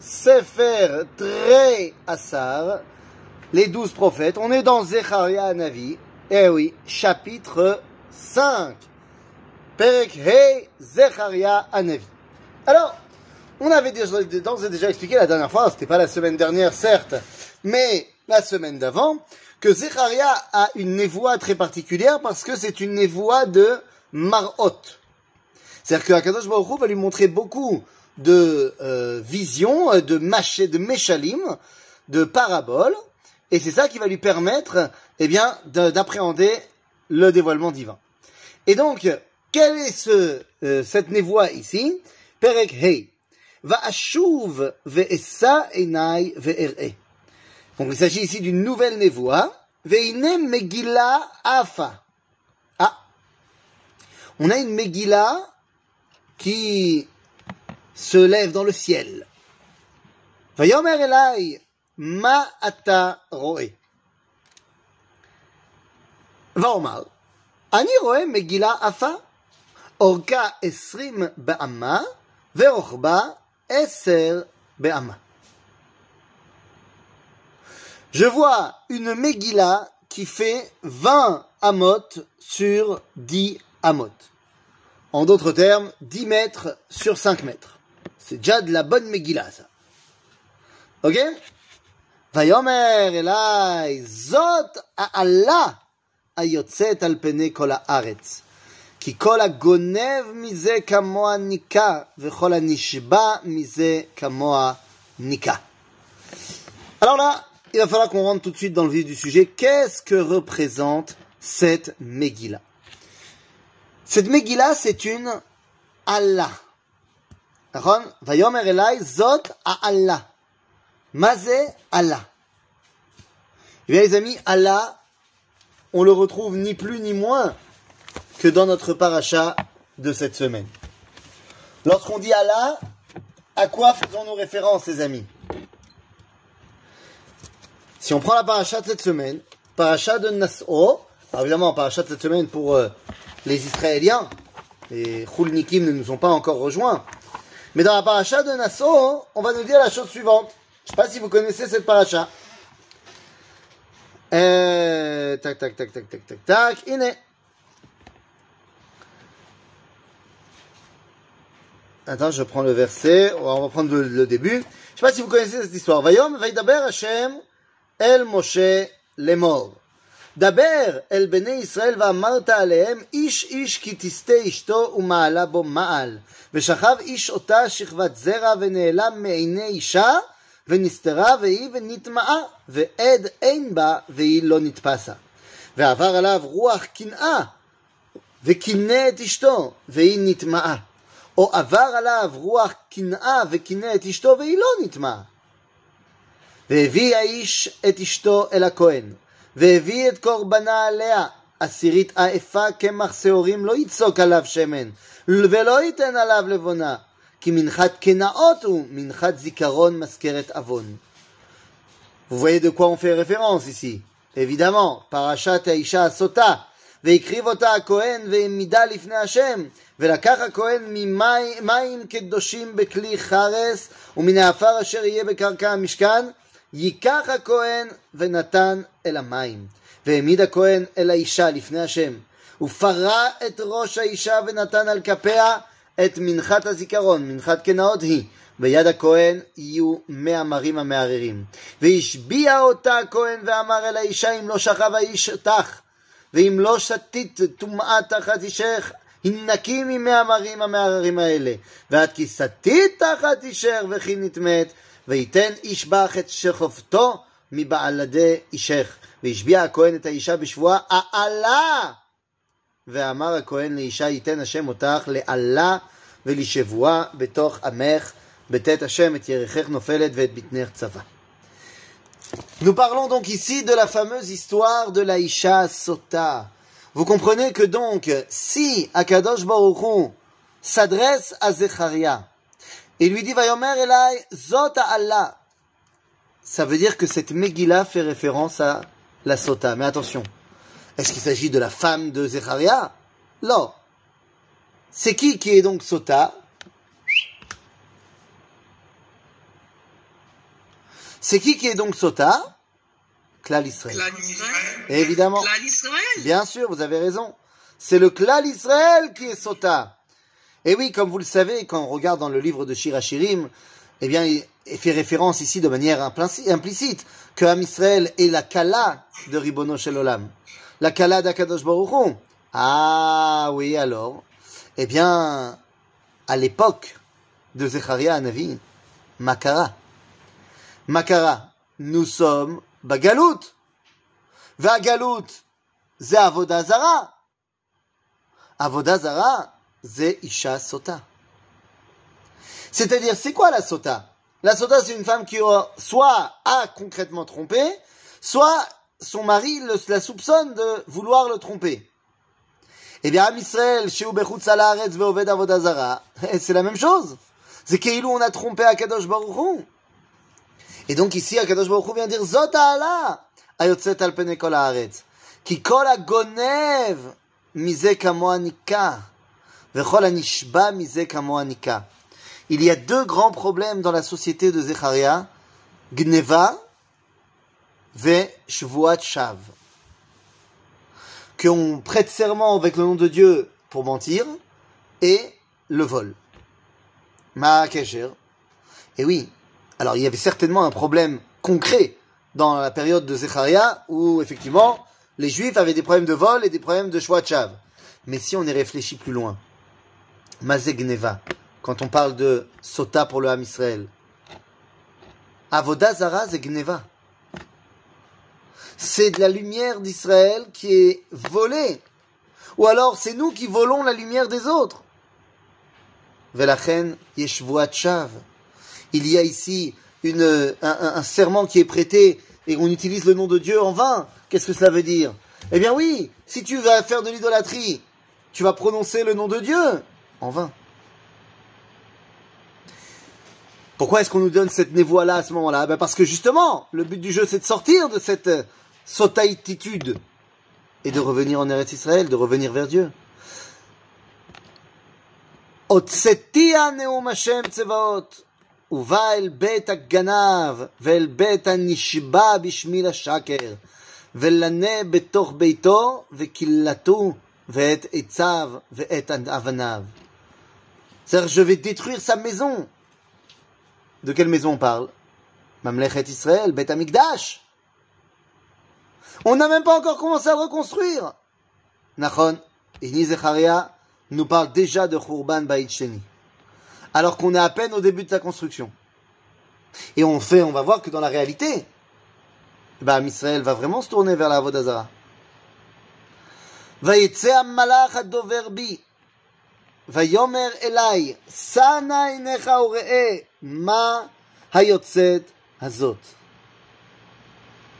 Sefer Tre Asar, les douze prophètes. On est dans Zecharia Navi. Eh oui, chapitre 5. Perek He Zecharia Anavi. Alors, on avait déjà, déjà expliqué la dernière fois, c'était pas la semaine dernière certes, mais la semaine d'avant, que Zecharia a une névoie très particulière parce que c'est une névoie de Marot. C'est-à-dire que Akadosh Baruch va lui montrer beaucoup de euh, visions, de, maché, de méchalim, de paraboles, et c'est ça qui va lui permettre, eh bien, d'appréhender le dévoilement divin. Et donc, quelle est ce, euh, cette névoie ici? Perek Hei. Va'ashuv ve'essa enai ve'er'e. Donc il s'agit ici d'une nouvelle névoie. Ve'ine Megillah Afa. Ah. On a une Megillah qui se lève dans le ciel. Vayomer elai ma ata roe. Vaomar. Ani roe Megillah Afa. Orka esrim be'amma. Ve'ochba eser be'amma. Je vois une Megillah qui fait 20 amot sur 10 amot. En d'autres termes, 10 mètres sur 5 mètres. C'est déjà de la bonne Megillah, ça. Ok Vayomer elai zot ha'ala ayotzet al pene kol haaretz. כי כל הגונב מזה כמוה ניקה, וכל הנשבע מזה כמוה ניקה. Alors là, il va falloir qu'on rentre tout de suite dans le vif du sujet. Qu'est-ce que représente cette Megillah Cette Megillah, c'est une Allah. Vayomer Elai Zot a Allah. Mazé Allah. Eh bien les amis, Allah, on le retrouve ni plus ni moins que dans notre paracha de cette semaine. Lorsqu'on dit Allah, à quoi faisons-nous référence, les amis? Si on prend la paracha de cette semaine, paracha de Nas'o, évidemment, paracha de cette semaine pour euh, les Israéliens, les Khulnikim ne nous ont pas encore rejoints, mais dans la paracha de Nassau, on va nous dire la chose suivante. Je ne sais pas si vous connaissez cette paracha. Euh, tac, tac, tac, tac, tac, tac, tac. Iné. Attends, je prends le verset. On va prendre le, début. Je ne sais pas si vous connaissez cette histoire. Vayom, Vaidaber Hashem, El Moshe, Lemor. דבר אל בני ישראל ואמרת עליהם איש איש כי תסטה אשתו ומעלה בו מעל ושכב איש אותה שכבת זרע ונעלם מעיני אישה ונסתרה והיא ונטמעה ועד אין בה והיא לא נתפסה ועבר עליו רוח קנאה וקינא את אשתו והיא נטמעה או עבר עליו רוח קנאה וקינא את אשתו והיא לא נטמעה והביא האיש את אשתו אל הכהן, והביא את קורבנה עליה, עשירית עייפה קמח שעורים לא יצוק עליו שמן, ולא ייתן עליו לבונה, כי מנחת קנאות הוא מנחת זיכרון מזכרת עוון. Vous voyez de quoi on fait référence ici Évidemment, parachat האישה הסוטה, והקריב אותה הכהן והעמידה לפני השם, ולקח הכהן ממים קדושים בכלי חרס, ומן העפר אשר יהיה בקרקע המשכן, ייקח הכהן ונתן אל המים. והעמיד הכהן אל האישה לפני השם, ופרע את ראש האישה ונתן על כפיה את מנחת הזיכרון, מנחת קנאות היא. ביד הכהן יהיו מאה מרים המערערים. והשביע אותה הכהן ואמר אל האישה אם לא שכב האיש אותך, ואם לא שתית טומאה תחת אישך, הנקי ממאה מרים המערערים האלה. ועד כי סטית תחת אישך וכי נטמאת, וייתן איש בך את שכבתו מבעלדי אישך. והשביע הכהן את האישה בשבועה העלה. ואמר הכהן לאישה ייתן השם אותך לעלה ולשבועה בתוך עמך, בטאת השם את ירכך נופלת ואת בטנך צבא. Nous parlons donc ici de la fameuse histoire de la Isha Sota. Vous comprenez que donc, si Akadosh Baruch Hu s'adresse à Zecharia, Et lui dit, Vayomer Elai, Zota Allah. ça veut dire que cette Megillah fait référence à la Sota. Mais attention, est-ce qu'il s'agit de la femme de Zecharia Non. C'est qui qui est donc Sota? C'est qui qui est donc Sota? Klal Israël. Évidemment. Klal Israël. Bien sûr, vous avez raison. C'est le Klal Israël qui est Sota. Et oui, comme vous le savez, quand on regarde dans le livre de Shirachirim, eh bien, il fait référence ici de manière implicite que Amisrael est la Kala de Ribono Shelolam. La Kala d'Akadosh Baruchon. Ah oui, alors. Eh bien, à l'époque de Zecharia Anavi, Makara. Makara, nous sommes Bagalout. Vagalout, Ze Avodazara. Avodazara, Ze Isha Sota. C'est-à-dire, c'est quoi la sota? La sota, c'est une femme qui soit a concrètement trompé, soit son mari le- la soupçonne de vouloir le tromper. Eh bien, Am Israël, chez c'est la même chose. C'est qu'Ilou, on a trompé Akadosh Baruch Hu. Et donc ici, Akadosh Baruch Hu vient dire Zot ala ayotzet al pene kol haaretz. Ki kol hagonev mize kamo. Il y a deux grands problèmes dans la société de Zecharia. Gneva ve shvuat shav. Qu'on prête serment avec le nom de Dieu pour mentir et le vol. Ma. Et oui, alors il y avait certainement un problème concret dans la période de Zecharia où effectivement les Juifs avaient des problèmes de vol et des problèmes de Shwachav. Mais si on y réfléchit plus loin, Mazegneva, quand on parle de Sota pour le Ham Israël, Avoda Zara Zegneva. C'est de la lumière d'Israël qui est volée. Ou alors c'est nous qui volons la lumière des autres. Velachen Yeshvuat Shav. Il y a ici un- un serment qui est prêté et on utilise le nom de Dieu en vain. Qu'est-ce que cela veut dire? Eh bien oui, si tu vas faire de l'idolâtrie, tu vas prononcer le nom de Dieu en vain. Pourquoi est-ce qu'on nous donne cette névoie-là à ce moment-là ben Parce que justement, le but du jeu, c'est de sortir de cette euh, sotaïtitude et de revenir en Eretz Israël, de revenir vers Dieu. הוצאתי נאום השם צבאות, ובא אל בית הגנב, ואל בית הנשבע בשמי לשקר, ולנה בתוך ביתו, וקילתו, ואת עציו, ואת אבניו. C'est-à-dire, je vais détruire sa maison. De quelle maison on parle Mamlechet Israël, Bet Amikdash. On n'a même pas encore commencé à le reconstruire. Nachon, Ini Zecharia nous parle déjà de Khurban Baït Sheni. Alors qu'on est à peine au début de sa construction. Et on fait, on va voir que dans la réalité, bah, Israël va vraiment se tourner vers la Vodazara. ויצא המלאך הדובר בי, ויאמר אליי, שא נא עיניך וראה מה hayotset hazot.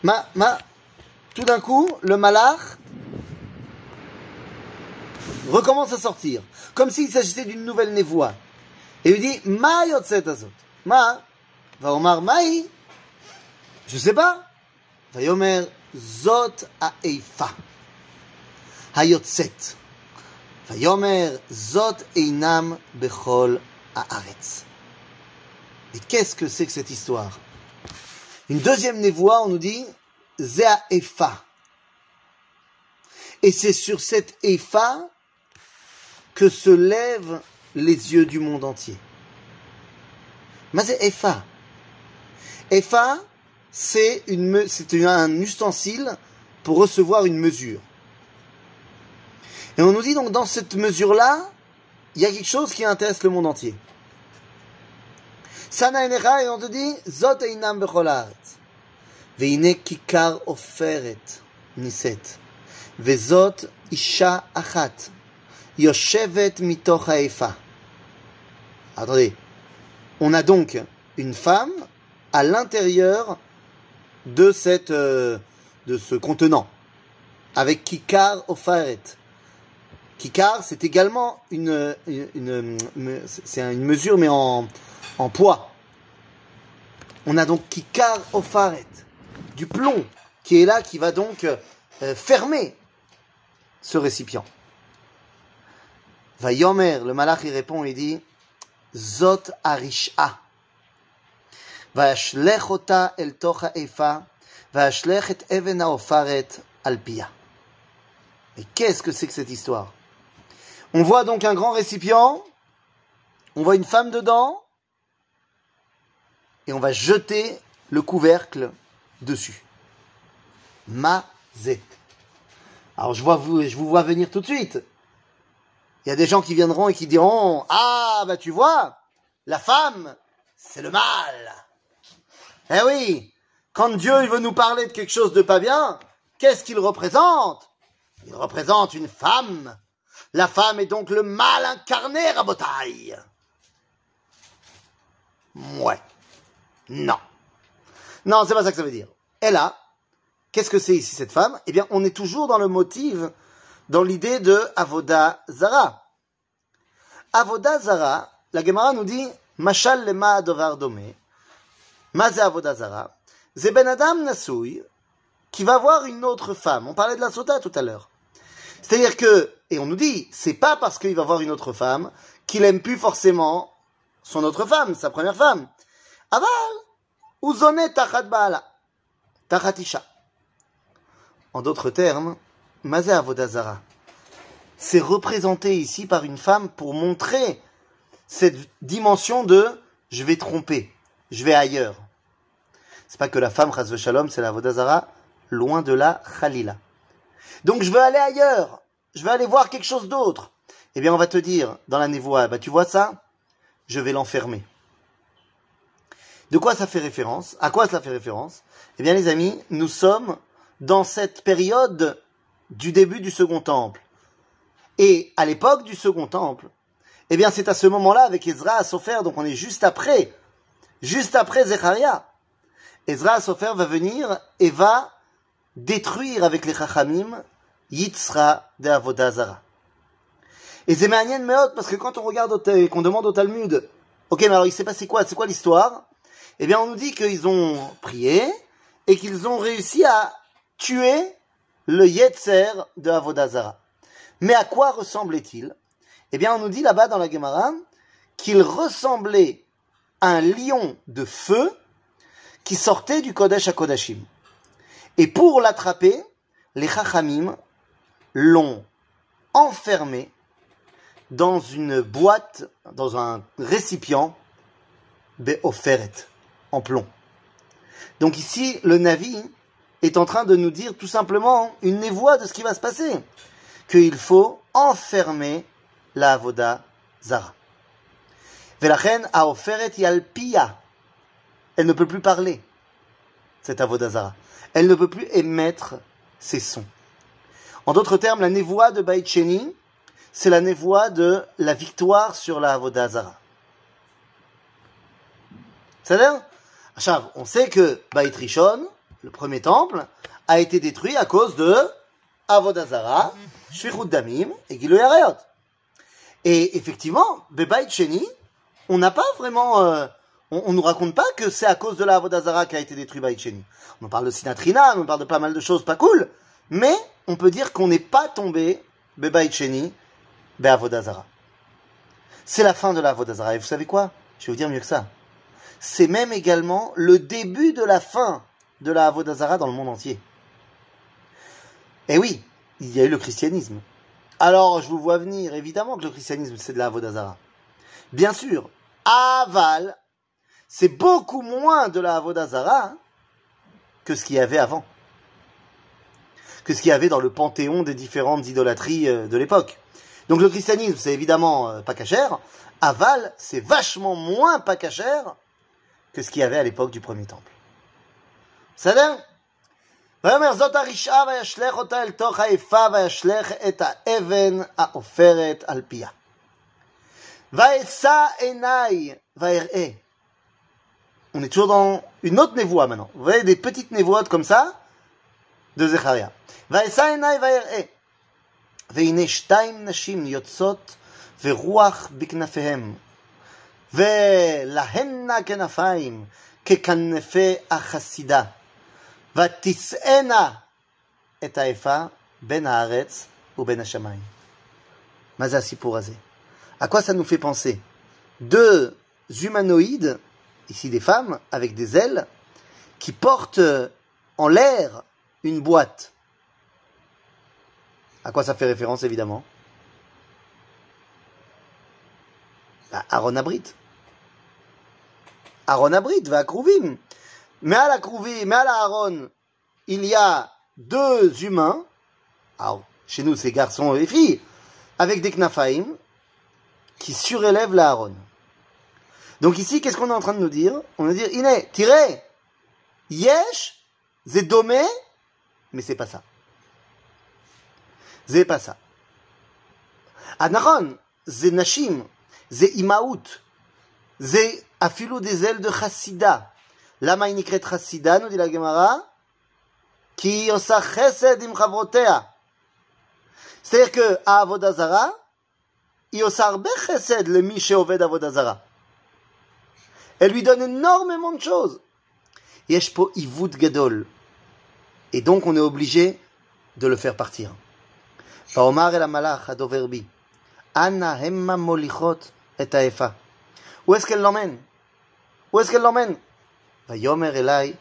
Ma, ma, tout d'un coup, le malach recommence à sortir, comme s'il s'agissait d'une nouvelle névoie. Et lui dit, ma yotset hazot. Ma, va omar maï, je sais pas. Va yomer zot ha'eifa. hayotset. Va yomer zot einam bechol ha'aretz. Et qu'est-ce que c'est que cette histoire? Une deuxième névoie, on nous dit Zéa Efa. Et c'est sur cette Efa que se lèvent les yeux du monde entier. Mais Efa. Efa, c'est un ustensile pour recevoir une mesure. Et on nous dit donc dans cette mesure-là, il y a quelque chose qui intéresse le monde entier. Sana Enecha, et on te dit, Zot Einam Becholat. Veine Kikar Oferet Niset. Vezot Isha Achat. Yoshevet Mitoch Haefa. Attendez. On a donc une femme à l'intérieur de cette, euh, de ce contenant. Avec Kikar Oferet. Kikar, c'est également une, une, une c'est une mesure, mais en, en poids. On a donc Kikar Ofaret, du plomb, qui est là, qui va donc euh, fermer ce récipient. Va Yomer, le malach, il répond, il dit Zot Arisha. Va Shlechota el Tocha Efa, va Shlechet Evena Ofaret alpia. Mais qu'est-ce que c'est que cette histoire? On voit donc un grand récipient, on voit une femme dedans, et on va jeter le couvercle dessus. Mazet. Alors je, vois vous, je vous vois venir tout de suite. Il y a des gens qui viendront et qui diront Ah, bah tu vois, la femme, c'est le mal. Eh oui, quand Dieu veut nous parler de quelque chose de pas bien, qu'est-ce qu'il représente? Il représente une femme. La femme est donc le mal incarné, Rabotaille. Ouais. Non. Non, c'est pas ça que ça veut dire. Elle a, qu'est-ce que c'est ici cette femme? Eh bien, on est toujours dans le motif, dans l'idée de Avoda Zara. Avoda Zara, la Gemara nous dit, Mashal lema dome, Maze Avoda Zara, c'est Ben Adam Nasoui, qui va voir une autre femme. On parlait de la sota tout à l'heure. C'est-à-dire que, et on nous dit, c'est pas parce qu'il va voir une autre femme qu'il aime plus forcément son autre femme, sa première femme. Tachat isha. En d'autres termes, Mazé Avodazara, c'est représenté ici par une femme pour montrer cette dimension de je vais tromper, je vais ailleurs. C'est pas que la femme, Chazve Shalom, c'est la Avodazara, loin de la Khalila. Donc je veux aller ailleurs, je veux aller voir quelque chose d'autre. Eh bien, on va te dire dans la névoie, bah tu vois ça Je vais l'enfermer. De quoi ça fait référence? À quoi ça fait référence? Eh bien, les amis, nous sommes dans cette période du début du Second Temple. Et à l'époque du Second Temple, eh bien, c'est à ce moment-là avec Ezra à Sofer, donc on est juste après, juste après Zecharia. Ezra à Sofer va venir et va détruire avec les Chachamim Yitzra de Avodazara. Et c'est Meot parce que quand on regarde qu'on demande au Talmud, ok, mais alors il s'est passé quoi? C'est quoi l'histoire? Eh bien, on nous dit qu'ils ont prié et qu'ils ont réussi à tuer le Yetzer de Avodazara. Mais à quoi ressemblait-il? Eh bien, on nous dit là-bas dans la Gemara qu'il ressemblait à un lion de feu qui sortait du Kodesh à Kodashim. Et pour l'attraper, les Chachamim l'ont enfermé dans une boîte, dans un récipient, Be'oferet, en plomb. Donc ici, le Navi est en train de nous dire tout simplement une névoie de ce qui va se passer. Qu'il faut enfermer la Avoda Zara. Velachen Aoferet Yalpia. Elle ne peut plus parler, cette Avoda Zara. Elle ne peut plus émettre ses sons. En d'autres termes, la névoie de Baïtcheni, c'est la névoie de la victoire sur la Avoda Zara. C'est-à-dire, on sait que Baït Rishon, le premier temple, a été détruit à cause de Avodazara, Shvichut Damim et Gilo Yarayot. Et effectivement, Bebaït Sheni, on n'a pas vraiment, euh, on, ne nous raconte pas que c'est à cause de la qu'a été détruit Baït Sheni. On parle de Sinatrina, on parle de pas mal de choses pas cool, mais on peut dire qu'on n'est pas tombé Bebaït Sheni, Avodazara. C'est la fin de la. Et vous savez quoi? Je vais vous dire mieux que ça. C'est même également le début de la fin de la Avodazara dans le monde entier. Et eh oui, il y a eu le christianisme. Alors, je vous vois venir, évidemment que le christianisme, c'est de la Avodazara. Bien sûr, aval, c'est beaucoup moins de la Avodazara hein, que ce qu'il y avait avant. Que ce qu'il y avait dans le panthéon des différentes idolâtries euh, de l'époque. Donc le christianisme, c'est évidemment euh, pas cachère. Aval, c'est vachement moins pas cachère que ce qu'il y avait à l'époque du premier temple. בסדר? ויאמר זאת הרשעה וישלך אותה אל תוך האיפה וישלך את האבן העופרת על פיה. ואשא עיניי ויראה. On est toujours dans une autre névoie maintenant. Vous voyez des petites névoies comme ça de Zecharia. ואשא עיניי ויראה. והנה שתיים נשים יוצאות ורוח בכנפיהם. ולהנה כנפיים ככנפי החסידה. ותשאנה את האפה בין הארץ ובין השמיים. מה זה הסיפור הזה? À quoi ça nous fait penser Deux humanoïdes ici des femmes avec des ailes qui portent en l'air une boîte. À quoi ça fait référence évidemment À Aaron Abrit. Aaron Abrit va à Krouvim. Mais à la Krouvim, mais à la Aaron, il y a deux humains, alors, chez nous c'est garçons et filles, avec des knafaim, qui surélèvent la Aaron. Donc ici, qu'est-ce qu'on est en train de nous dire? On va dire, Iné, tirez, yesh, zedome, mais c'est pas ça. C'est pas ça. Anaron, c'est Ze imaout. Ze afilou des ailes de chassida. Nous dit la Gemara? Ki yosa chesed. C'est-à-dire que, à Avodazara, il chesed le mi Avodazara. Elle lui donne énormément de choses. Et donc, on est obligé de le faire partir. El adoverbi. Anna. את האפה. Où est-ce qu'elle l'emmène Où est-ce qu'elle l'emmène ויאמר אליי,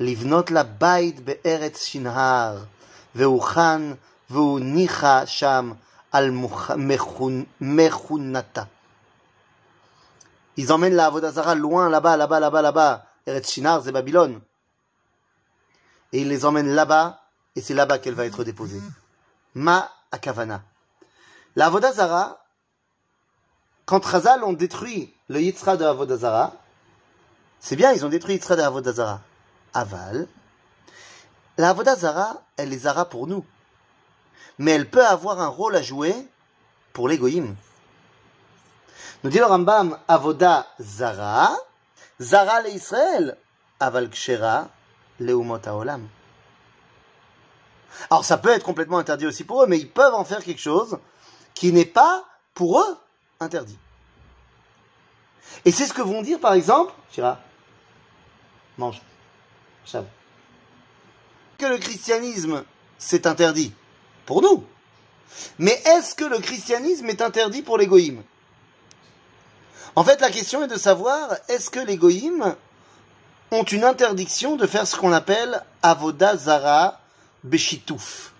לבנות לה בית בארץ שנהר, והוכן והוא ניחא שם על מכונתה. Ils emmènent la Avodazara loin, là-bas, là-bas, là-bas, là-bas. Eretz Shinar, c'est Babylone. Et ils les emmènent là-bas, et c'est là-bas qu'elle va être déposée. Ma Akavana. La Avodazara, quand Razal ont détruit le Yitzra de Avodazara, c'est bien, ils ont détruit Yitzra de Avodazara. Aval, la Avodazara, elle les Zara pour nous. Mais elle peut avoir un rôle à jouer pour les Goïm. Nous dit le Rambam, Avoda Zara, Zara le Israël, Aval Kshera, Leumot Haolam. Alors ça peut être complètement interdit aussi pour eux, mais ils peuvent en faire quelque chose qui n'est pas pour eux interdit. Et c'est ce que vont dire par exemple, Chira, mange, chave, que le christianisme c'est interdit pour nous. Mais est-ce que le christianisme est interdit pour les goïms En fait, la question est de savoir est-ce que les goïms ont une interdiction de faire ce qu'on appelle avoda zara Beshitouf.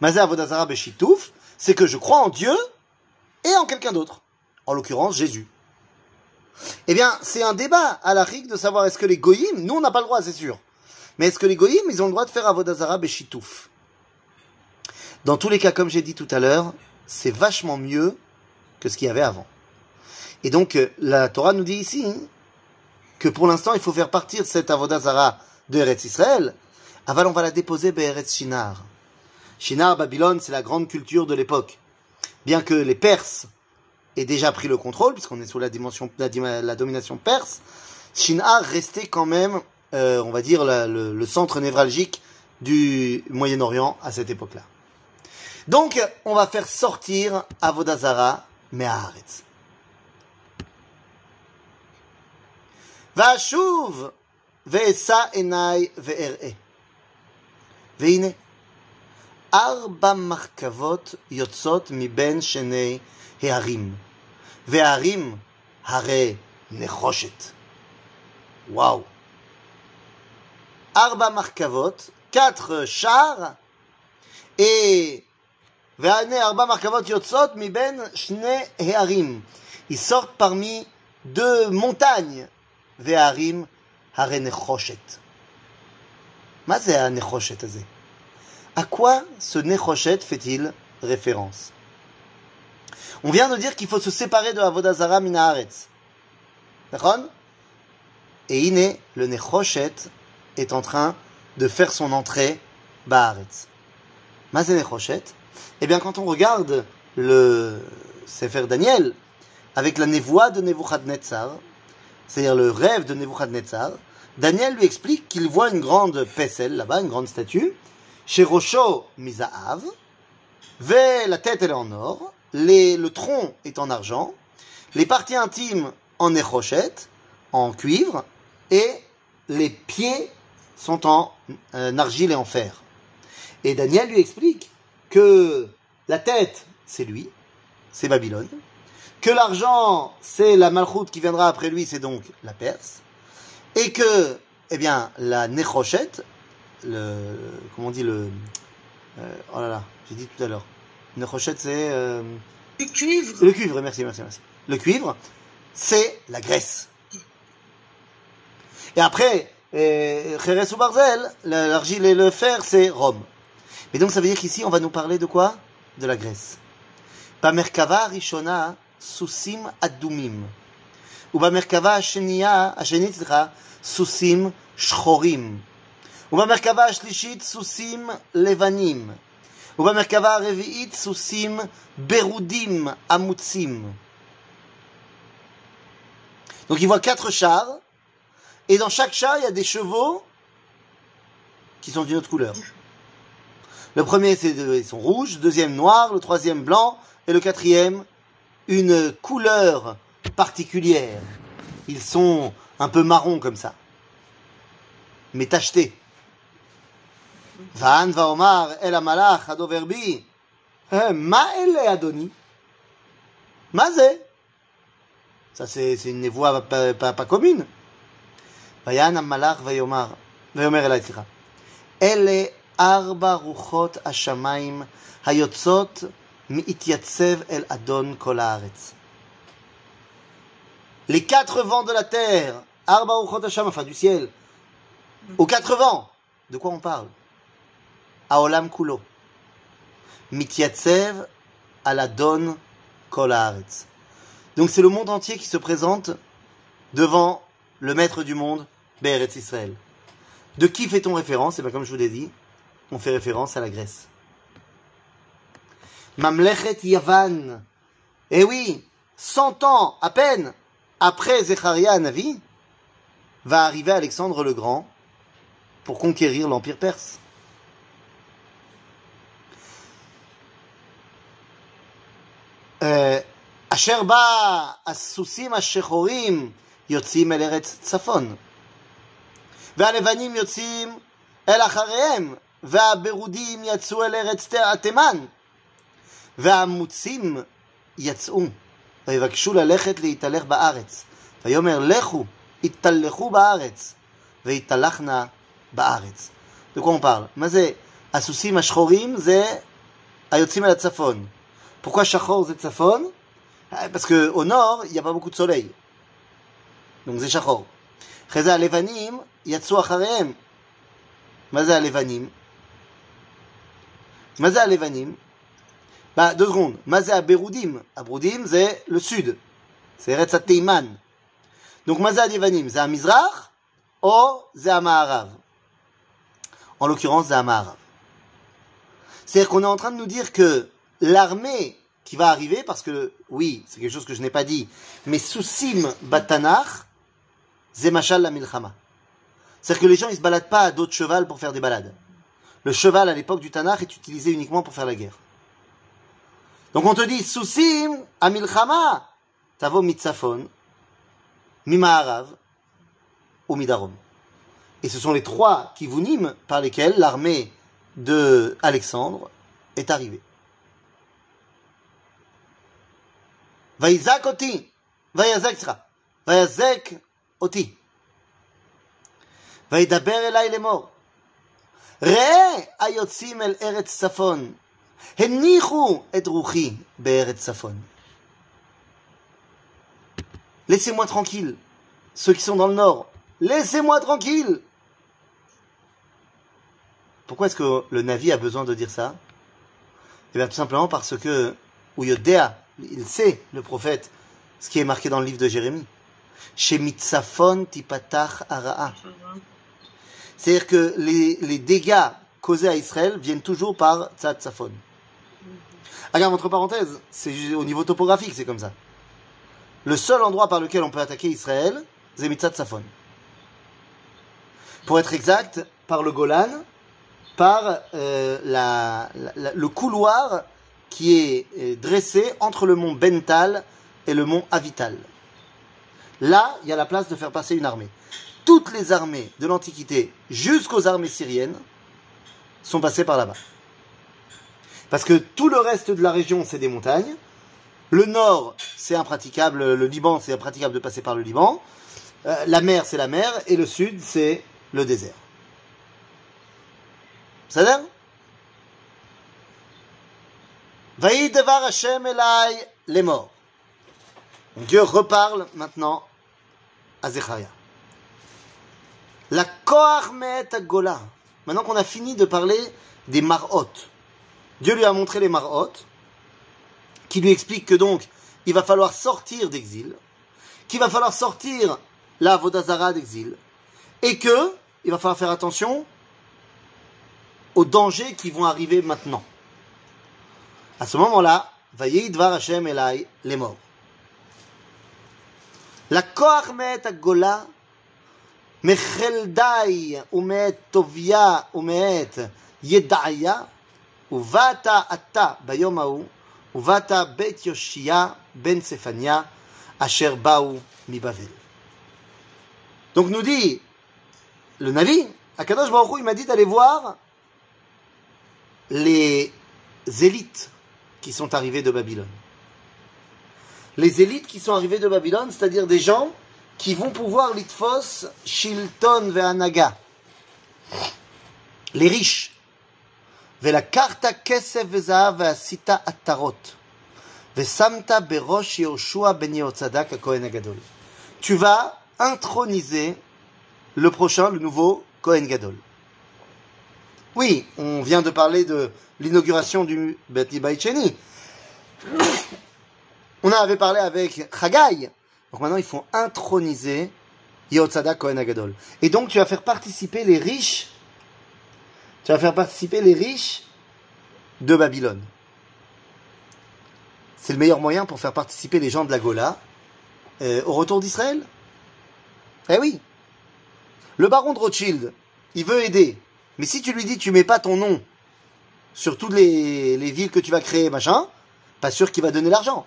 Mazé Avodazara Beshitouf, c'est que je crois en Dieu et en quelqu'un d'autre. En l'occurrence, Jésus. Eh bien, c'est un débat à la rigue de savoir est-ce que les goïms, nous on n'a pas le droit, c'est sûr. Mais est-ce que les goïms, ils ont le droit de faire Avodazara Beshitouf? Dans tous les cas, comme j'ai dit tout à l'heure, c'est vachement mieux que ce qu'il y avait avant. Et donc, euh, la Torah nous dit ici que pour l'instant, il faut faire partir cette Avodazara de Eretz Israël, Aval, on va la déposer Be'eretz Shinar. Shinar, Babylone, c'est la grande culture de l'époque bien que les Perses aient déjà pris le contrôle, puisqu'on est sous la, dimension, la, domination perse, Shin'a restait quand même, euh, on va dire, le, centre névralgique du Moyen-Orient à cette époque-là. Donc, on va faire sortir Avodazara, mais à Vashuv, ve'esa enai ve'er'e. Ve'ine ארבע מחכבות יוצאות מבין שני הערים, והערים הרי נחושת. וואו. ארבע מחכבות, quatre chars, et והנה ארבע מחכבות יוצאות מבין שני הערים. Ils sortent parmi deux montagnes, והערים הרי נחושת. À quoi ce Nechoshet fait-il référence? On vient de dire qu'il faut se séparer de Avodazara Minaharetz. D'accord? Et Iné, le Nechoshet, est en train de faire son entrée Baharetz. Mazé Nechoshet Eh bien, quand on regarde le Sefer Daniel, avec la névoie de Nebuchadnezzar, c'est-à-dire le rêve de Nebuchadnezzar, Daniel lui explique qu'il voit une grande pesselle là-bas, une grande statue, chez Rocho Misaav, la tête est en or, le tronc est en argent, les parties intimes en érochette, en cuivre, et les pieds sont en euh, argile et en fer. Et Daniel lui explique que la tête, c'est lui, c'est Babylone, que l'argent, c'est la malchoute qui viendra après lui, c'est donc la Perse, et que, eh bien, la Nechochet, le, comment on dit le, euh, oh là là, j'ai dit tout à l'heure, Nechochet c'est... Euh, le cuivre. Le cuivre, merci, merci, merci. Le cuivre, c'est la Grèce. Et après, Jerez ou Barzel, l'argile et le fer, c'est Rome. Mais donc ça veut dire qu'ici, on va nous parler de quoi? De la Grèce. Rishona Susim Adumim. Ou Merkava Ashenia, Ashenit, Susim Shchorim. Donc il voit quatre chars, et dans chaque char, il y a des chevaux qui sont d'une autre couleur. Le premier, c'est ils sont rouges, le deuxième noir, le troisième blanc, et le quatrième, une couleur particulière. Ils sont un peu marrons comme ça, mais tachetés. Van va Omar el amalach adoverbi. Eh, ma ele adoni. Mazé. Ça c'est une voix pas, pas, pas commune. ויען המלאך ויאמר, ויאמר אליי, סליחה, אלה ארבע רוחות השמיים היוצאות מתייצב אל אדון כל הארץ. Les quatre vents de la terre, Arba Ruchot Hashem, enfin du ciel, aux quatre vents, de quoi on parle Aolam Kulo. Mityatsev Aladon Kol Haaretz. Donc c'est le monde entier qui se présente devant le maître du monde, Be'eretz Israël. De qui fait-on référence? Et eh bien comme je vous l'ai dit, on fait référence à la Grèce. Mamlechet Yavan. Eh oui, 100 ans à peine après Zecharia Navi, va arriver Alexandre le Grand pour conquérir l'Empire perse. אשר בא הסוסים השחורים יוצאים אל ארץ צפון. והלבנים יוצאים אל אחריהם, והברודים יצאו אל ארץ התימן. והמוצים יצאו, ויבקשו ללכת להתהלך בארץ. ויאמר לכו, התהלכו בארץ, והתהלכנה בארץ. De מה זה הסוסים השחורים? זה היוצאים אל הצפון. Pourquoi Shachor Zetzafon ah, Parce qu'au nord, il n'y a pas beaucoup de soleil. Donc Zechachor. Reza Levanim, Yatsu Achareem. Maza Levanim. Maza Levanim. Bah, deux secondes. Maza Beroudim. Abroudim, c'est le sud. C'est Retsa Teiman. Donc Maza Levanim, c'est à Mizrach ou c'est. En l'occurrence, c'est à C'est-à-dire qu'on est en train de nous dire que l'armée qui va arriver, parce que, oui, c'est quelque chose que je n'ai pas dit, mais Soussim Batanach, c'est Machal la. C'est-à-dire que les gens, ils se baladent pas à d'autres chevals pour faire des balades. Le cheval, à l'époque du Tanakh, est utilisé uniquement pour faire la guerre. Donc on te dit, Sousim, Amilchama, Tavo Mitzafon, Mimaharav ou Midarom. Et ce sont les trois kivunim par lesquels l'armée de Alexandre est arrivée. Vaïzak oti, Vaïzak sera, Vaïzak oti. וידבר אליי לאמור, ראה היוצאים אל ארץ צפון, Laissez-moi tranquille. Ceux qui sont dans le nord, laissez-moi tranquille. Pourquoi est-ce que le Navi a besoin de dire ça Eh bien, tout simplement parce que Uyodea, il sait, le prophète, ce qui est marqué dans le livre de Jérémie. Chez tipatach ara'a. C'est-à-dire que les, dégâts causés à Israël viennent toujours par Tzatzafon. Regarde, entre parenthèses, c'est au niveau topographique, c'est comme ça. Le seul endroit par lequel on peut attaquer Israël, c'est Mitzat Safon. Pour être exact, par le Golan, par euh, le couloir qui est dressé entre le mont Bental et le mont Avital. Là, il y a la place de faire passer une armée. Toutes les armées de l'Antiquité, jusqu'aux armées syriennes, sont passées par là-bas. Parce que tout le reste de la région, c'est des montagnes. Le nord, c'est impraticable, le Liban, c'est impraticable de passer par le Liban. Euh, la mer, c'est la mer, et le sud, c'est le désert. Ça l'air devar Hashem elai les morts. Dieu reparle maintenant à Zecharia. La Koarmet Gola. Maintenant qu'on a fini de parler des marot, Dieu lui a montré les marot, qui lui explique que donc il va falloir sortir d'exil, qu'il va falloir sortir la Vodazara d'exil, et que il va falloir faire attention aux dangers qui vont arriver maintenant. À ce moment-là, Vayidvar Hashem Elai les morts. La Koarmet Gola מחלדאי ומאת טוביה ומאת ידעיה, ובאת אתה ביום ההוא, ובאת בית יושייה בן צפניה, אשר באו מבבל. Donc nous dit le Navi, Akadosh Baruch Hu, il m'a dit d'aller voir les élites qui sont arrivés de Babylone. Les élites qui sont arrivées de Babylone, c'est-à-dire des gens qui vont pouvoir litfos shilton ve'anaga. Les riches. la karta kesef ve'zahav ve'asita attarot. Ve'samta berosh Yoshua ben Yehotzadak Kohen Gadol. Tu vas introniser le prochain, le nouveau Kohen Gadol. Oui, on vient de parler de l'inauguration du Beti Baicheni. On avait parlé avec Chagai. Donc maintenant, ils font introniser Yehotzada Kohen Agadol. Et donc, tu vas faire participer les riches, tu vas faire participer les riches de Babylone. C'est le meilleur moyen pour faire participer les gens de la Gola euh, au retour d'Israël. Eh oui. Le baron de Rothschild, il veut aider. Mais si tu lui dis, tu mets pas ton nom sur toutes les, les villes que tu vas créer, machin, pas sûr qu'il va donner l'argent.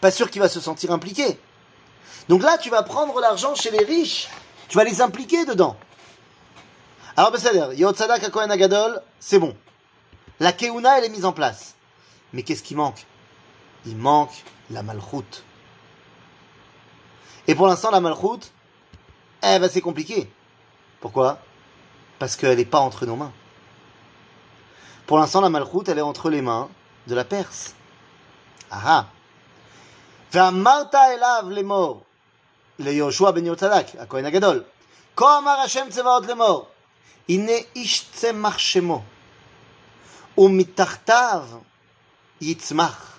Pas sûr qu'il va se sentir impliqué. Donc là, tu vas prendre l'argent chez les riches. Tu vas les impliquer dedans. Alors, c'est-à-dire, Yotzadak Kohen Agadol, c'est bon. La Keuna, elle est mise en place. Mais qu'est-ce qui manque? Il manque la malchoute. Et pour l'instant, la malchoute, eh ben, c'est compliqué. Pourquoi? Parce qu'elle n'est pas entre nos mains. Pour l'instant, la malchoute, elle est entre les mains de la Perse. Ah ah. Marta elav les morts. ליהושע בן יהוצדק, הכהן הגדול. כה אמר השם צבאות לאמור, הנה איש צמח שמו, ומתחתיו יצמח,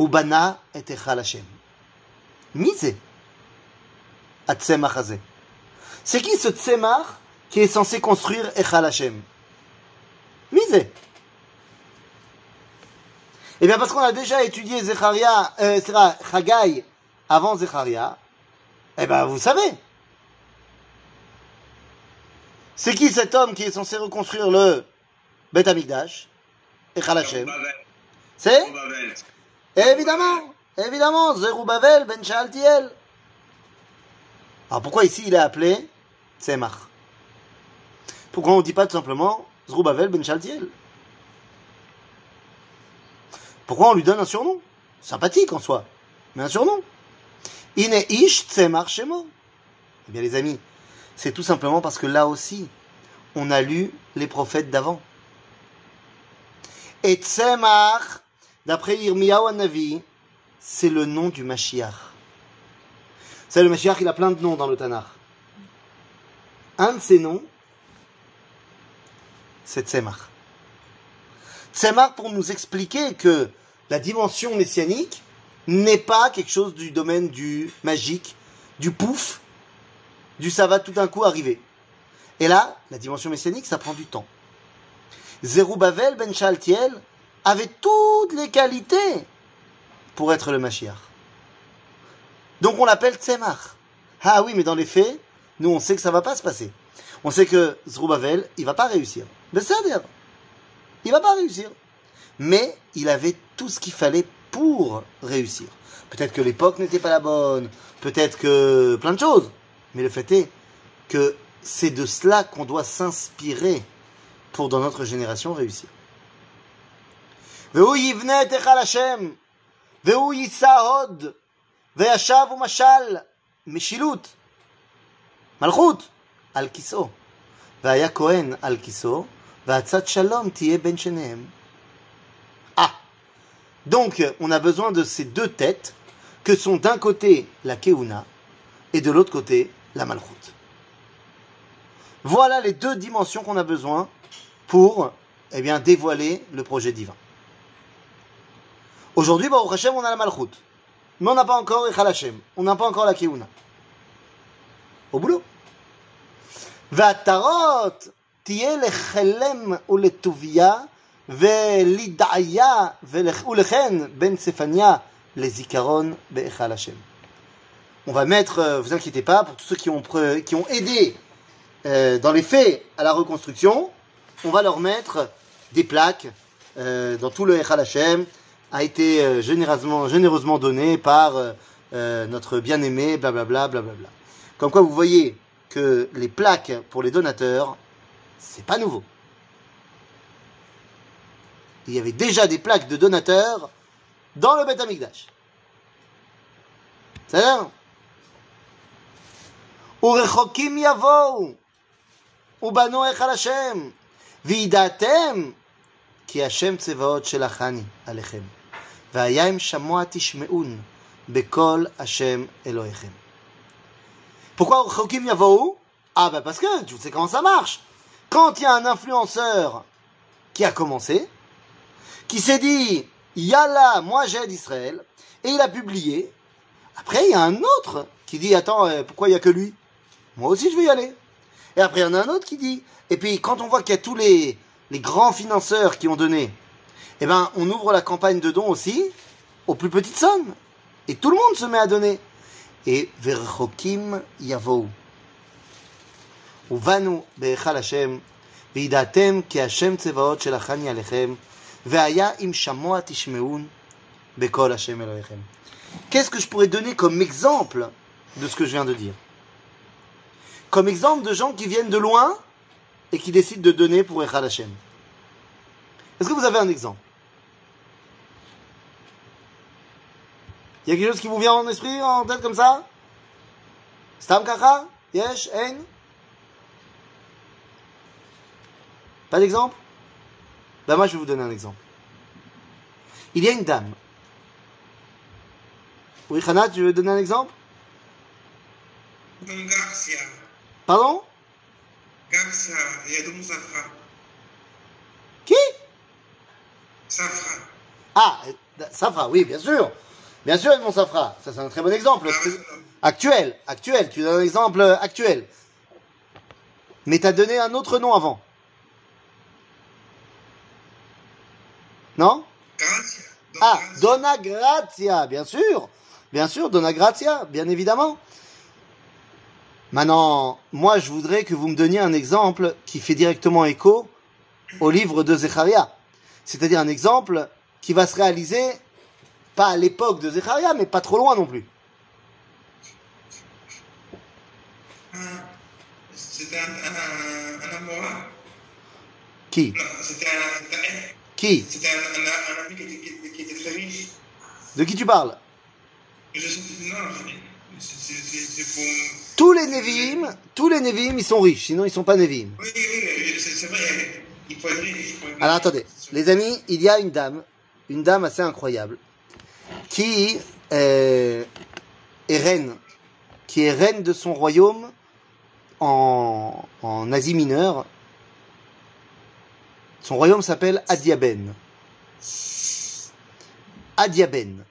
ובנה את היכל השם. מי זה הצמח הזה? C'est qui ce tzemach Qui est censé construire Echal Hashem. Misé. Eh bien, parce qu'on a déjà étudié Zecharia, euh, Chagai avant Zecharia, eh ben, vous savez. C'est qui cet homme qui est censé reconstruire le Beth Amikdash et Khalachem C'est? Évidemment, évidemment, Zerubbabel ben Shaltiel. Alors pourquoi ici il est appelé Tzemach? Pourquoi on ne dit pas tout simplement Zerubbabel ben Shaltiel Pourquoi on lui donne un surnom? Sympathique en soi, mais un surnom. Ine ish shemo. Eh bien, les amis, c'est tout simplement parce que là aussi, on a lu les prophètes d'avant. Et tzemar, d'après Yirmiyahu Navi, c'est le nom du Mashiach. C'est le Mashiach, il a plein de noms dans le Tanakh. Un de ces noms, c'est Tzemar. Tzemar pour nous expliquer que la dimension messianique, n'est pas quelque chose du domaine du magique, du pouf, du ça va tout d'un coup arriver. Et là, la dimension messianique, ça prend du temps. Zerubbabel ben Shaltiel avait toutes les qualités pour être le Mashiach. Donc on l'appelle Tzemach. Ah oui, mais dans les faits, nous on sait que ça va pas se passer. On sait que Zerubbabel, il va pas réussir. Mais c'est dire, il va pas réussir. Mais il avait tout ce qu'il fallait pour réussir. Peut-être que l'époque n'était pas la bonne, peut-être que plein de choses. Mais le fait est que c'est de cela qu'on doit s'inspirer pour dans notre génération réussir. והוא יישא הוד, וישב ומשל, משילות, מלכות, על כיסאו. והיה כהן על כיסאו, והצד שלום תהיה בין שניהם. Ah Donc, on a besoin de ces deux têtes que sont d'un côté la Keuna et de l'autre côté la Malchut. Voilà les deux dimensions qu'on a besoin pour eh bien, dévoiler le projet divin. Aujourd'hui, Baruch Hashem, on a la Malchut. Mais on n'a pas encore Echal Hashem. On n'a pas encore la Keuna. Au boulot. והטרות תהיה לחלם ולטוביה ולדעיה ולכן בן צפניה לזיכרון בהיכל השם. On va mettre, euh, vous inquiétez pas, pour tous ceux qui ont, qui ont aidé euh, dans les faits à la reconstruction, on va leur mettre des plaques euh, dans tout le Echal Hashem, a été euh, généreusement, généreusement donné par euh, euh, notre bien-aimé, blablabla, blablabla. Comme quoi vous voyez les plaques pour les donateurs, c'est pas nouveau. Il y avait déjà des plaques de donateurs dans le Beth Amikdash. C'est-à-dire hein Urechokim yavou Ubano echal Hashem Vidatem Ki Hashem tsevaot shelachani alechem Vayayim shamoa tishmeun Bekol Hashem Elohechem pourquoi Chokim Yavou Ah bah parce que tu sais comment ça marche. Quand il y a un influenceur qui a commencé, qui s'est dit Yalla, moi j'aide Israël, et il a publié, après il y a un autre qui dit Attends, euh, pourquoi il n'y a que lui? Moi aussi je vais y aller. Et après il y en a un autre qui dit, et puis quand on voit qu'il y a tous les, les grands financeurs qui ont donné, eh ben on ouvre la campagne de dons aussi aux plus petites sommes. Et tout le monde se met à donner Et verchokim yavou. ובנו בהיכל השם, וידעתם כי השם צבאות שלחני עליכם, והיה אם שמוע תשמעון בקול השם אלוהיכם. Qu'est-ce que je pourrais donner comme exemple de ce que je viens de dire Comme exemple de gens qui viennent de loin et qui décident de donner pour Echad Hashem. Est-ce que vous avez un exemple Il y a quelque chose qui vous vient en esprit, en tête comme ça? Stam Kacha Yesh? Ein Pas d'exemple? Ben moi je vais vous donner un exemple. Il y a une dame. Oui, Khana, tu veux donner un exemple? Garcia. Pardon? Garcia, Yadoum Safra. Qui? Safra. Ah, Safra, oui, bien sûr. Bien sûr, mon Safra. Ça, c'est un très bon exemple. Actuel, actuel. Tu donnes un exemple actuel. Mais tu as donné un autre nom avant. Non? Ah, Donna Grazia, bien sûr. Bien sûr, Donna Grazia, bien évidemment. Maintenant, moi, je voudrais que vous me donniez un exemple qui fait directement écho au livre de Zecharia. C'est-à-dire un exemple qui va se réaliser pas à l'époque de Zecharia, mais pas trop loin non plus. C'était un, un, un amoureux. Qui? Non, c'était un, Qui? C'était un, ami qui était, qui, était- très riche. De qui tu parles? Je sais, non, c'est- pour. Tous les Nevi'im, tous les Nevi'im, ils sont riches, sinon ils sont pas Nevi'im. Oui, oui, c'est c'est vrai, il faut être riche. être Alors attendez, les amis, il y a une dame, une dame assez incroyable, qui euh, est reine, qui est reine de son royaume en, en Asie mineure. Son royaume s'appelle Adiaben. Adiaben.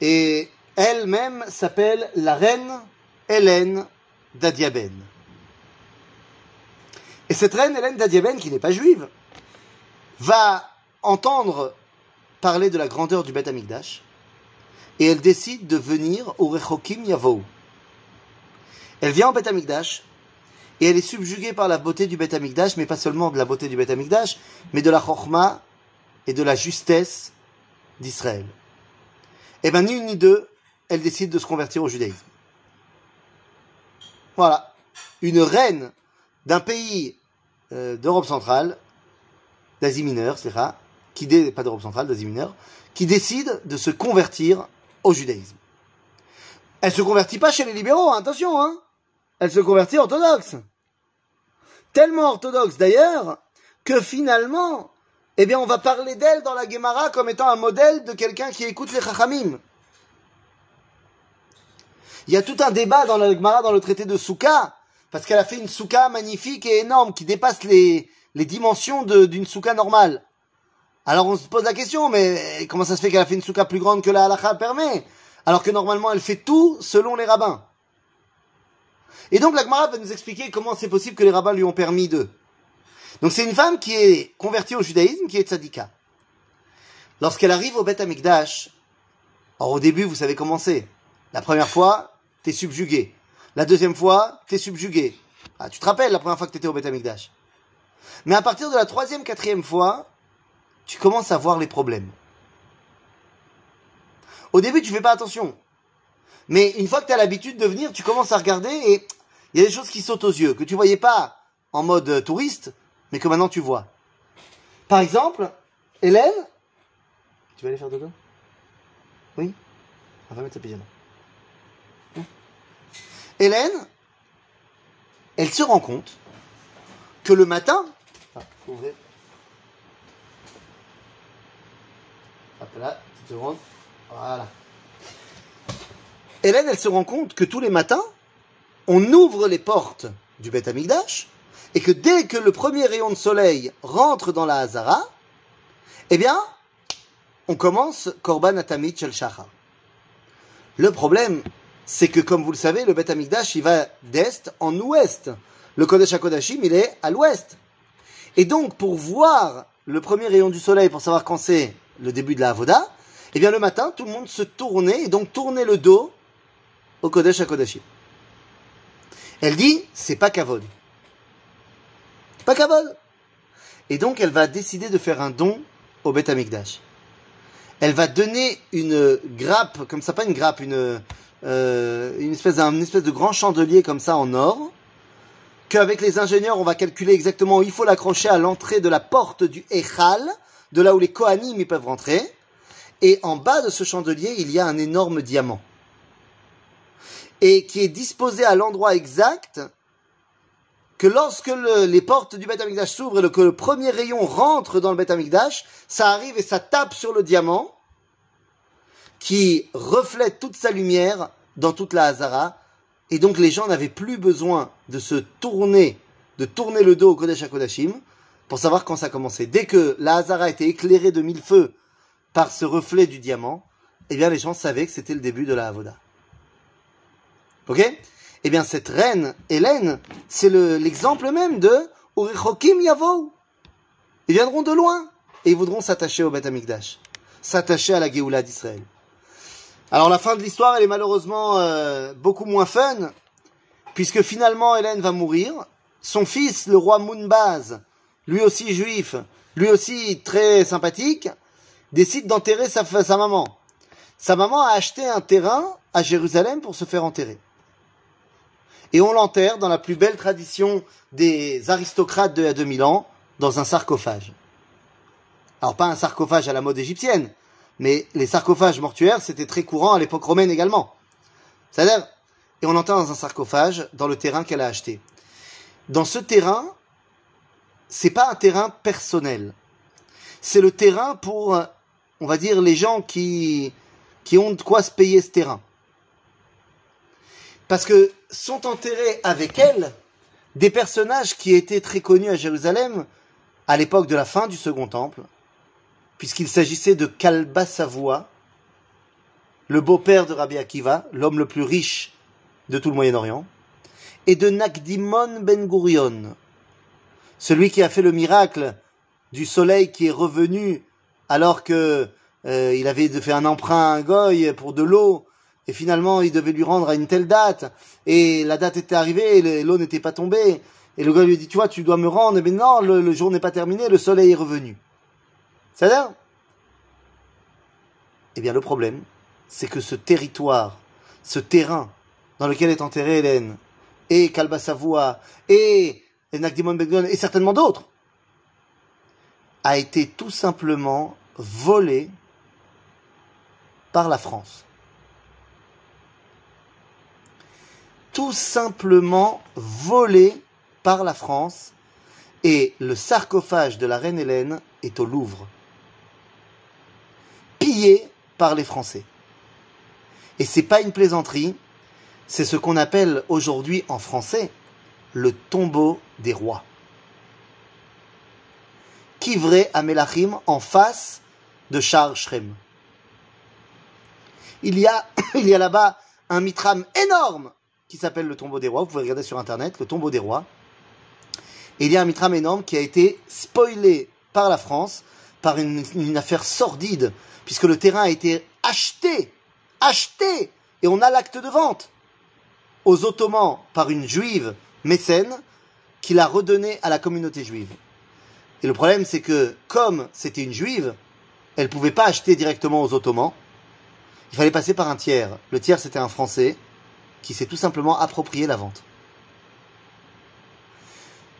Et elle-même s'appelle la reine Hélène d'Adiaben. Et cette reine Hélène d'Adiaben, qui n'est pas juive, va entendre parler de la grandeur du Beth Amikdash et elle décide de venir au Rechokim Yavou. Elle vient au Beth Amikdash et elle est subjuguée par la beauté du Beth Amikdash, mais pas seulement de la beauté du Beth Amikdash, mais de la Chokhmah et de la justesse d'Israël. Et ben ni une ni deux, elle décide de se convertir au judaïsme. Voilà. Une reine d'un pays euh, d'Europe centrale, d'Asie mineure, c'est ça, qui dé- pas d'Europe centrale, d'Asie mineure, qui décide de se convertir au judaïsme. Elle se convertit pas chez les libéraux, hein, attention, hein. Elle se convertit orthodoxe. Tellement orthodoxe d'ailleurs que finalement, eh bien, on va parler d'elle dans la Gemara comme étant un modèle de quelqu'un qui écoute les Chachamim. Il y a tout un débat dans la Gemara, dans le traité de Souka, parce qu'elle a fait une Souka magnifique et énorme qui dépasse les, dimensions d'une Souka normale. Alors on se pose la question, mais comment ça se fait qu'elle a fait une Souka plus grande que la halakha permet Alors que normalement elle fait tout selon les rabbins? Et donc la Gemara va nous expliquer comment c'est possible que les rabbins lui ont permis de. Donc c'est une femme qui est convertie au judaïsme, qui est tzadika. Lorsqu'elle arrive au Beth Amikdash, alors au début vous savez comment c'est. La première fois, t'es subjugué. La deuxième fois, t'es subjugué. Ah, tu te rappelles la première fois que t'étais au Beth Amikdash. Mais à partir de la troisième, quatrième fois, tu commences à voir les problèmes. Au début, tu fais pas attention. Mais une fois que tu as l'habitude de venir, tu commences à regarder et il y a des choses qui sautent aux yeux, que tu voyais pas en mode touriste, mais que maintenant tu vois. Par exemple, Hélène, tu vas aller faire dodo? Oui? On va mettre sa pyjama. Hein? Hélène, elle se rend compte que le matin. Là, petite seconde. Voilà. Hélène, elle se rend compte que tous les matins, on ouvre les portes du Beth Amikdash et que dès que le premier rayon de soleil rentre dans la Hazara, eh bien, on commence Korban Atamid Shel. Le problème, c'est que comme vous le savez, le Beth Amikdash, il va d'est en ouest. Le Kodesh HaKodashim, il est à l'ouest. Et donc, pour voir le premier rayon du soleil, pour savoir quand c'est le début de la Avoda, eh bien, le matin, tout le monde se tournait, et donc tournait le dos au Kodesh HaKodashim. Elle dit, c'est pas Kavod. Pas Kavod. Et donc, elle va décider de faire un don au Beth Amikdash. Elle va donner une grappe, comme ça, pas une grappe, une, euh, espèce une espèce de grand chandelier comme ça en or, qu'avec les ingénieurs, on va calculer exactement où il faut l'accrocher à l'entrée de la porte du Echal, de là où les Kohanim y peuvent rentrer. Et en bas de ce chandelier, il y a un énorme diamant. Et qui est disposé à l'endroit exact que lorsque le- les portes du Beth Amikdash s'ouvrent et que le premier rayon rentre dans le Beth Amikdash, ça arrive et ça tape sur le diamant qui reflète toute sa lumière dans toute la Hazara. Et donc les gens n'avaient plus besoin de se tourner, de tourner le dos au Kodesh HaKodashim pour savoir quand ça commençait. Dès que la Hazara était éclairée de mille feux par ce reflet du diamant, eh bien les gens savaient que c'était le début de la Avoda. Ok? Eh bien cette reine, Hélène, c'est le- l'exemple même de Urichokim Yavou. Ils viendront de loin et ils voudront s'attacher au Beth s'attacher à la Géoula d'Israël. Alors la fin de l'histoire, elle est malheureusement euh, beaucoup moins fun, puisque finalement Hélène va mourir. Son fils, le roi Mounbaz, lui aussi juif, lui aussi très sympathique, décide d'enterrer sa, sa maman. Sa maman a acheté un terrain à Jérusalem pour se faire enterrer. Et on l'enterre dans la plus belle tradition des aristocrates de il y a 2000 ans, dans un sarcophage. Alors pas un sarcophage à la mode égyptienne, mais les sarcophages mortuaires, c'était très courant à l'époque romaine également. C'est-à-dire, et on entend dans un sarcophage dans le terrain qu'elle a acheté. Dans ce terrain, c'est pas un terrain personnel. C'est le terrain pour, on va dire, les gens qui, qui ont de quoi se payer ce terrain. Parce que sont enterrés avec elle des personnages qui étaient très connus à Jérusalem à l'époque de la fin du Second Temple, puisqu'il s'agissait de Kalba Savoie, le beau-père de Rabbi Akiva, l'homme le plus riche de tout le Moyen-Orient, et de Nakdimon Ben Gurion, celui qui a fait le miracle du soleil qui est revenu alors que euh, il avait fait un emprunt à un goy pour de l'eau, et finalement il devait lui rendre à une telle date, et la date était arrivée, et l'eau n'était pas tombée, et le gars lui dit, tu vois, tu dois me rendre, et non, le, jour n'est pas terminé, le soleil est revenu. C'est-à-dire Eh bien, le problème, c'est que ce territoire, ce terrain dans lequel est enterrée Hélène, et Kalba Savoie, et et certainement d'autres, a été tout simplement volé par la France. Tout simplement volé par la France et le sarcophage de la reine Hélène est au Louvre. Pillé par les Français. Et c'est pas une plaisanterie, c'est ce qu'on appelle aujourd'hui en français le tombeau des rois. Kivré à Melachim en face de Charles Shrem? Il y a, il y a là-bas un mitram énorme qui s'appelle le tombeau des rois. Vous pouvez regarder sur internet, le tombeau des rois. Il y a un mitram énorme qui a été spoilé par la France, par une affaire sordide, puisque le terrain a été acheté, acheté, et on a l'acte de vente aux Ottomans par une juive mécène qui l'a redonné à la communauté juive. Et le problème, c'est que comme c'était une juive, elle ne pouvait pas acheter directement aux Ottomans. Il fallait passer par un tiers. Le tiers, c'était un Français qui s'est tout simplement approprié la vente.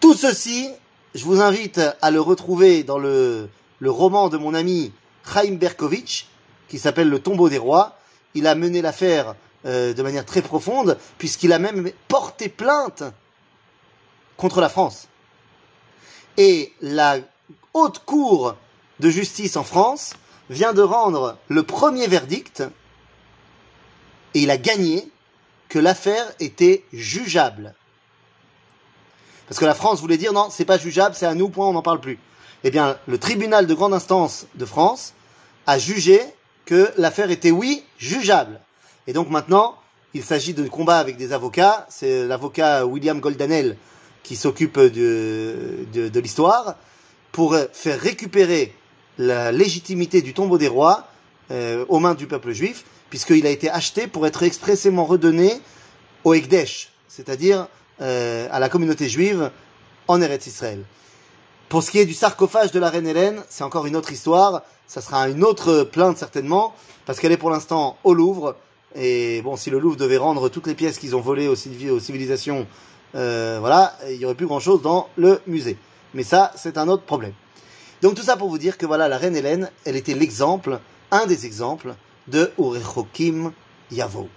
Tout ceci, je vous invite à le retrouver dans le, le roman de mon ami Chaim Berkovitch, qui s'appelle Le tombeau des rois. Il a mené l'affaire euh, de manière très profonde, puisqu'il a même porté plainte contre la France. Et la haute cour de justice en France vient de rendre le premier verdict, et il a gagné, que l'affaire était jugeable. Parce que la France voulait dire non, c'est pas jugeable, c'est à nous, point, on n'en parle plus. Eh bien, le tribunal de grande instance de France a jugé que l'affaire était oui, jugeable. Et donc maintenant, il s'agit de combat avec des avocats. C'est l'avocat William Goldanel qui s'occupe de, de, l'histoire pour faire récupérer la légitimité du tombeau des rois euh, aux mains du peuple juif, puisqu'il a été acheté pour être expressément redonné au Ekdesh, c'est-à-dire euh, à la communauté juive en Eretz Israël. Pour ce qui est du sarcophage de la reine Hélène, c'est encore une autre histoire. Ça sera une autre plainte certainement, parce qu'elle est pour l'instant au Louvre. Et bon, si le Louvre devait rendre toutes les pièces qu'ils ont volées aux civilisations, euh, voilà, il y aurait plus grand chose dans le musée. Mais ça, c'est un autre problème. Donc tout ça pour vous dire que voilà, la reine Hélène, elle était l'exemple, un des exemples de Urechokim Yavo.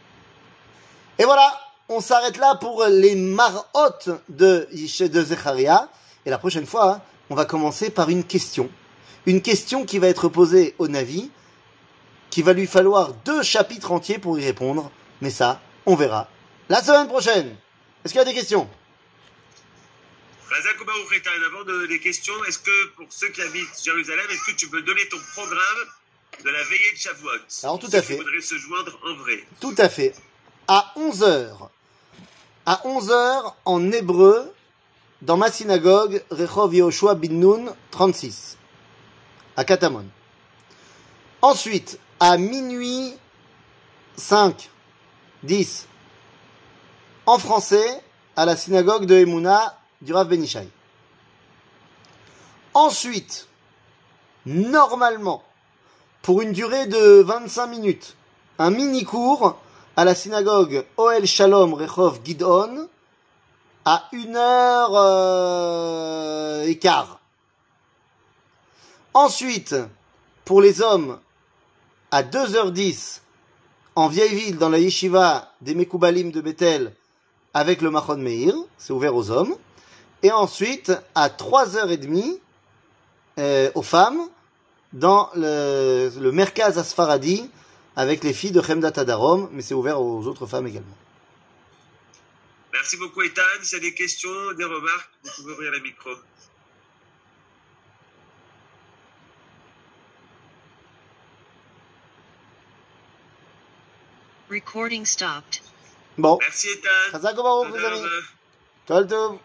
Et voilà, on s'arrête là pour les marottes de de Zecharia. Et la prochaine fois, hein, on va commencer par une question. Une question qui va être posée au Navi, qui va lui falloir deux chapitres entiers pour y répondre. Mais ça, on verra la semaine prochaine. Est-ce qu'il y a des questions? Avant de, les questions, est-ce que pour ceux qui habitent Jérusalem, est-ce que tu peux donner ton programme de la veillée de Shavuot? Alors, tout à qui fait. voudraient se joindre en vrai. Tout à fait. À 11 heures. À 11 heures en hébreu, dans ma synagogue, Rechov Yehoshua bin Nun 36, à Katamon. Ensuite, à minuit 5, 10, en français, à la synagogue de Emouna du Rav Benishai. Ensuite, normalement, pour une durée de 25 minutes, un mini-cours à la synagogue Oel Shalom Rechov Gidon à 1 heure euh, et quart. Ensuite, pour les hommes, à 2h10 en vieille ville dans la yeshiva des Mekoubalim de Bethel avec le Machon Meir, c'est ouvert aux hommes. Et ensuite, à 3h30 euh, aux femmes dans le, le Merkaz Asfaradi avec les filles de Chemdat Adarom, mais c'est ouvert aux autres femmes également. Merci beaucoup, Ethan. S'il y a des questions, des remarques, vous pouvez ouvrir les micros. Recording stopped. Bon, Merci, Ethan. Chazak les amis.